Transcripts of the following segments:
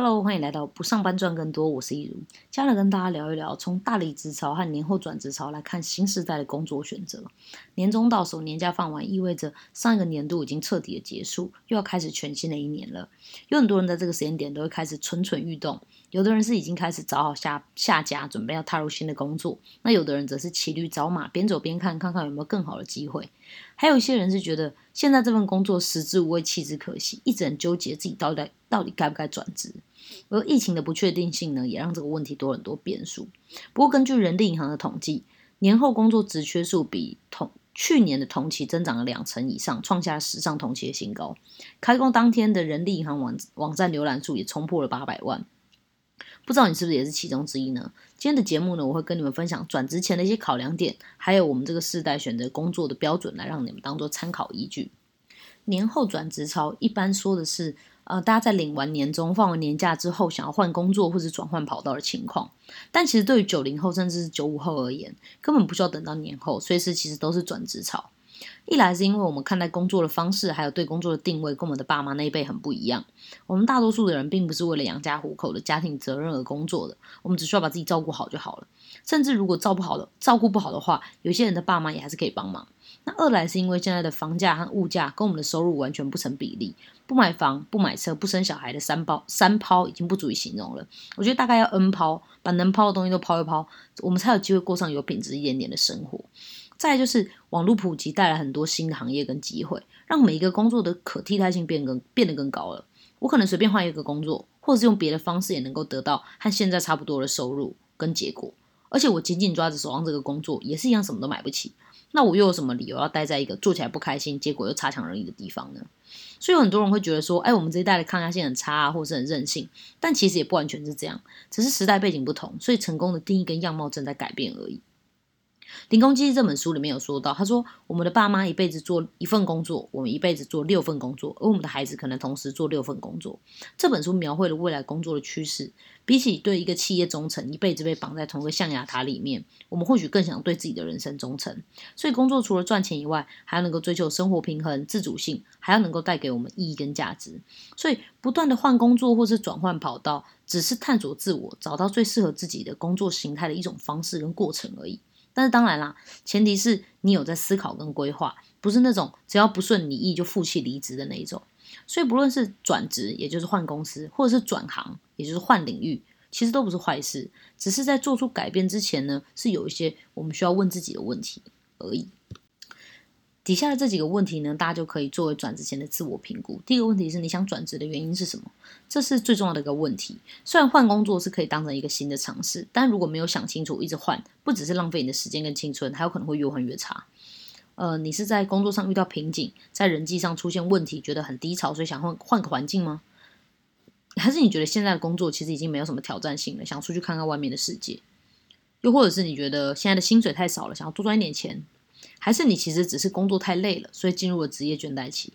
Hello，欢迎来到不上班赚更多，我是一如，今天来跟大家聊一聊，从大离职潮和年后转职潮来看新时代的工作选择。年终到手，年假放完，意味着上一个年度已经彻底的结束，又要开始全新的一年了。有很多人在这个时间点都会开始蠢蠢欲动，有的人是已经开始找好下下家，准备要踏入新的工作，那有的人则是骑驴找马，边走边看，看看有没有更好的机会。还有一些人是觉得现在这份工作食之无味，弃之可惜，一直很纠结自己到底到底该不该转职。而疫情的不确定性呢，也让这个问题多很多变数。不过根据人力银行的统计，年后工作职缺数比同去年的同期增长了两成以上，创下史上同期的新高。开工当天的人力银行网网站浏览数也冲破了八百万。不知道你是不是也是其中之一呢？今天的节目呢，我会跟你们分享转职前的一些考量点，还有我们这个世代选择工作的标准，来让你们当做参考依据。年后转职潮一般说的是，呃，大家在领完年终、放完年假之后，想要换工作或者转换跑道的情况。但其实对于九零后甚至是九五后而言，根本不需要等到年后，随时其实都是转职潮。一来是因为我们看待工作的方式，还有对工作的定位，跟我们的爸妈那一辈很不一样。我们大多数的人并不是为了养家糊口的家庭责任而工作的，我们只需要把自己照顾好就好了。甚至如果照不好的照顾不好的话，有些人的爸妈也还是可以帮忙。那二来是因为现在的房价和物价跟我们的收入完全不成比例，不买房、不买车、不生小孩的三包三抛已经不足以形容了。我觉得大概要 N 抛，把能抛的东西都抛一抛，我们才有机会过上有品质一点点的生活。再就是网络普及带来很多新的行业跟机会，让每一个工作的可替代性变更变得更高了。我可能随便换一个工作，或者是用别的方式也能够得到和现在差不多的收入跟结果。而且我紧紧抓着手上这个工作，也是一样什么都买不起。那我又有什么理由要待在一个做起来不开心，结果又差强人意的地方呢？所以有很多人会觉得说，哎，我们这一代的抗压性很差啊，或是很任性。但其实也不完全是这样，只是时代背景不同，所以成功的定义跟样貌正在改变而已。《零工机》这本书里面有说到，他说我们的爸妈一辈子做一份工作，我们一辈子做六份工作，而我们的孩子可能同时做六份工作。这本书描绘了未来工作的趋势。比起对一个企业忠诚，一辈子被绑在同一个象牙塔里面，我们或许更想对自己的人生忠诚。所以，工作除了赚钱以外，还要能够追求生活平衡、自主性，还要能够带给我们意义跟价值。所以，不断的换工作或是转换跑道，只是探索自我、找到最适合自己的工作形态的一种方式跟过程而已。但是当然啦，前提是你有在思考跟规划，不是那种只要不顺你意就负气离职的那一种。所以不论是转职，也就是换公司，或者是转行，也就是换领域，其实都不是坏事，只是在做出改变之前呢，是有一些我们需要问自己的问题而已。底下的这几个问题呢，大家就可以作为转职前的自我评估。第一个问题是你想转职的原因是什么？这是最重要的一个问题。虽然换工作是可以当成一个新的尝试，但如果没有想清楚，一直换，不只是浪费你的时间跟青春，还有可能会越换越差。呃，你是在工作上遇到瓶颈，在人际上出现问题，觉得很低潮，所以想换换个环境吗？还是你觉得现在的工作其实已经没有什么挑战性了，想出去看看外面的世界？又或者是你觉得现在的薪水太少了，想要多赚一点钱？还是你其实只是工作太累了，所以进入了职业倦怠期？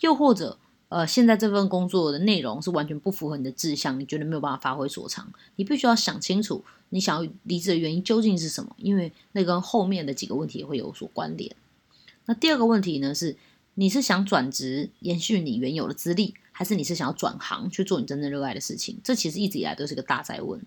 又或者，呃，现在这份工作的内容是完全不符合你的志向，你觉得没有办法发挥所长？你必须要想清楚，你想要离职的原因究竟是什么？因为那跟后面的几个问题也会有所关联。那第二个问题呢是，你是想转职延续你原有的资历，还是你是想要转行去做你真正热爱的事情？这其实一直以来都是个大灾问。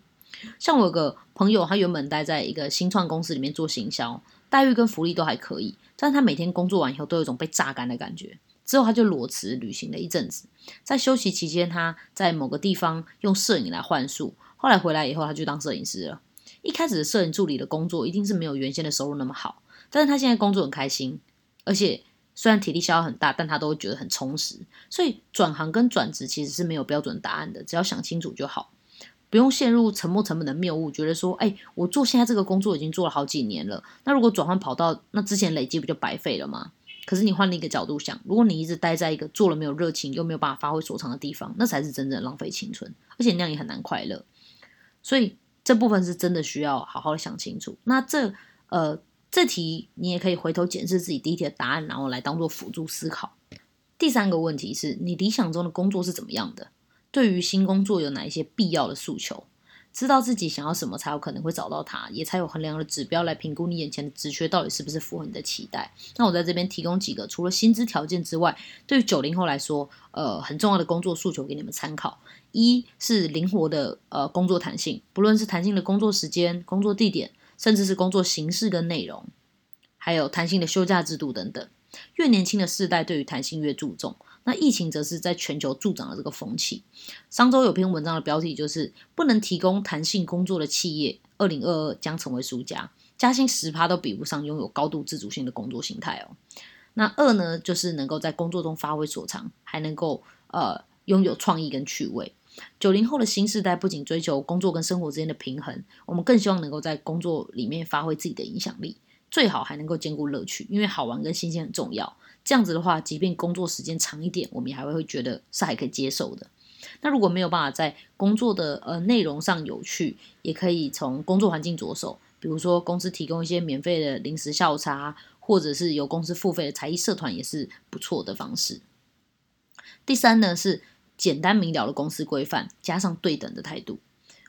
像我有个朋友，他原本待在一个新创公司里面做行销。待遇跟福利都还可以，但是他每天工作完以后都有一种被榨干的感觉。之后他就裸辞旅行了一阵子，在休息期间，他在某个地方用摄影来换宿。后来回来以后，他就当摄影师了。一开始的摄影助理的工作一定是没有原先的收入那么好，但是他现在工作很开心，而且虽然体力消耗很大，但他都会觉得很充实。所以转行跟转职其实是没有标准答案的，只要想清楚就好。不用陷入沉没成本的谬误，觉得说，哎，我做现在这个工作已经做了好几年了，那如果转换跑道，那之前累积不就白费了吗？可是你换另一个角度想，如果你一直待在一个做了没有热情又没有办法发挥所长的地方，那才是真正浪费青春，而且那样也很难快乐。所以这部分是真的需要好好的想清楚。那这呃这题你也可以回头检视自己第一题的答案，然后来当做辅助思考。第三个问题是你理想中的工作是怎么样的？对于新工作有哪一些必要的诉求？知道自己想要什么，才有可能会找到它，也才有衡量的指标来评估你眼前的职缺到底是不是符合你的期待。那我在这边提供几个除了薪资条件之外，对于九零后来说，呃，很重要的工作诉求给你们参考。一是灵活的呃工作弹性，不论是弹性的工作时间、工作地点，甚至是工作形式跟内容，还有弹性的休假制度等等。越年轻的世代对于弹性越注重。那疫情则是在全球助长了这个风气。上周有篇文章的标题就是“不能提供弹性工作的企业，二零二二将成为输家，加薪十趴都比不上拥有高度自主性的工作形态哦。”那二呢，就是能够在工作中发挥所长，还能够呃拥有创意跟趣味。九零后的新时代不仅追求工作跟生活之间的平衡，我们更希望能够在工作里面发挥自己的影响力，最好还能够兼顾乐趣，因为好玩跟新鲜很重要。这样子的话，即便工作时间长一点，我们也还会会觉得是还可以接受的。那如果没有办法在工作的呃内容上有趣，也可以从工作环境着手，比如说公司提供一些免费的零食下午茶，或者是由公司付费的才艺社团，也是不错的方式。第三呢是简单明了的公司规范，加上对等的态度。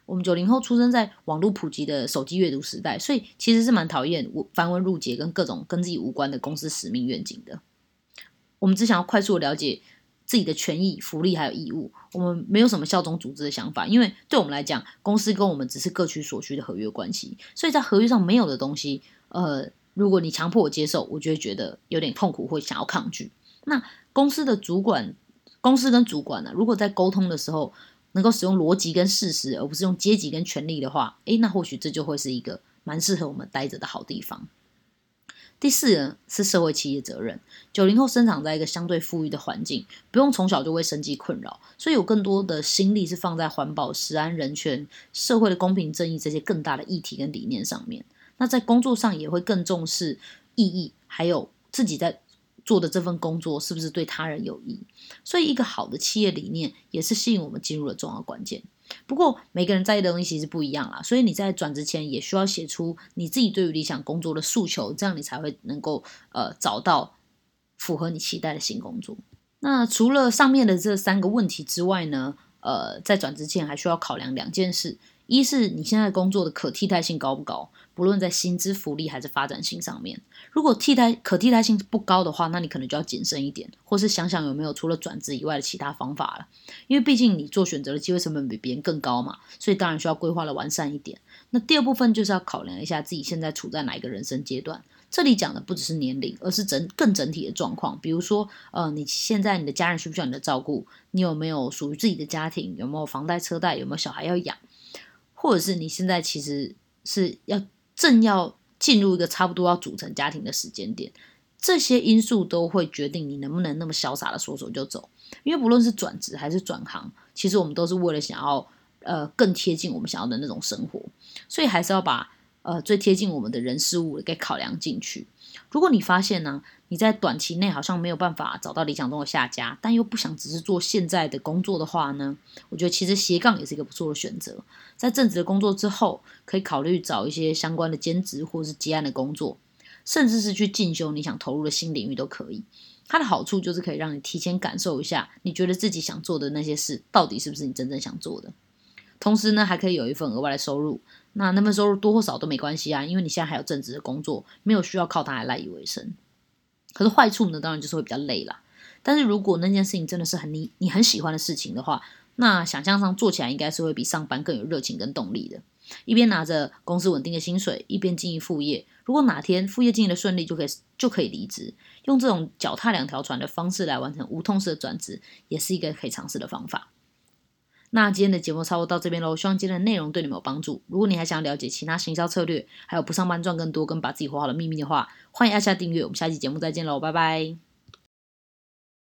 我们九零后出生在网络普及的手机阅读时代，所以其实是蛮讨厌繁文缛节跟各种跟自己无关的公司使命愿景的。我们只想要快速的了解自己的权益、福利还有义务。我们没有什么效忠组织的想法，因为对我们来讲，公司跟我们只是各取所需的合约关系。所以在合约上没有的东西，呃，如果你强迫我接受，我就会觉得有点痛苦，会想要抗拒。那公司的主管、公司跟主管呢，如果在沟通的时候，能够使用逻辑跟事实，而不是用阶级跟权力的话，诶，那或许这就会是一个蛮适合我们待着的好地方。第四呢是社会企业责任。九零后生长在一个相对富裕的环境，不用从小就为生计困扰，所以有更多的心力是放在环保、食安、人权、社会的公平正义这些更大的议题跟理念上面。那在工作上也会更重视意义，还有自己在。做的这份工作是不是对他人有益？所以，一个好的企业理念也是吸引我们进入的重要关键。不过，每个人在意的东西其实不一样啦，所以你在转职前也需要写出你自己对于理想工作的诉求，这样你才会能够呃找到符合你期待的新工作。那除了上面的这三个问题之外呢，呃，在转职前还需要考量两件事：一是你现在工作的可替代性高不高？不论在薪资福利还是发展性上面，如果替代可替代性不高的话，那你可能就要谨慎一点，或是想想有没有除了转职以外的其他方法了。因为毕竟你做选择的机会成本比别人更高嘛，所以当然需要规划的完善一点。那第二部分就是要考量一下自己现在处在哪一个人生阶段。这里讲的不只是年龄，而是整更整体的状况。比如说，呃，你现在你的家人需不需要你的照顾？你有没有属于自己的家庭？有没有房贷车贷？有没有小孩要养？或者是你现在其实是要。正要进入一个差不多要组成家庭的时间点，这些因素都会决定你能不能那么潇洒的说走就走。因为不论是转职还是转行，其实我们都是为了想要呃更贴近我们想要的那种生活，所以还是要把呃最贴近我们的人事物给考量进去。如果你发现呢？你在短期内好像没有办法找到理想中的下家，但又不想只是做现在的工作的话呢？我觉得其实斜杠也是一个不错的选择。在正职的工作之后，可以考虑找一些相关的兼职或是接案的工作，甚至是去进修你想投入的新领域都可以。它的好处就是可以让你提前感受一下，你觉得自己想做的那些事到底是不是你真正想做的。同时呢，还可以有一份额外的收入。那那份收入多或少都没关系啊，因为你现在还有正职的工作，没有需要靠它来赖以为生。可是坏处呢，当然就是会比较累啦。但是如果那件事情真的是很你你很喜欢的事情的话，那想象上做起来应该是会比上班更有热情跟动力的。一边拿着公司稳定的薪水，一边经营副业。如果哪天副业经营的顺利，就可以就可以离职，用这种脚踏两条船的方式来完成无痛式的转职，也是一个可以尝试的方法。那今天的节目差不多到这边喽，希望今天的内容对你们有帮助。如果你还想了解其他行销策略，还有不上班赚更多跟把自己活好的秘密的话，欢迎按下订阅。我们下期节目再见喽，拜拜。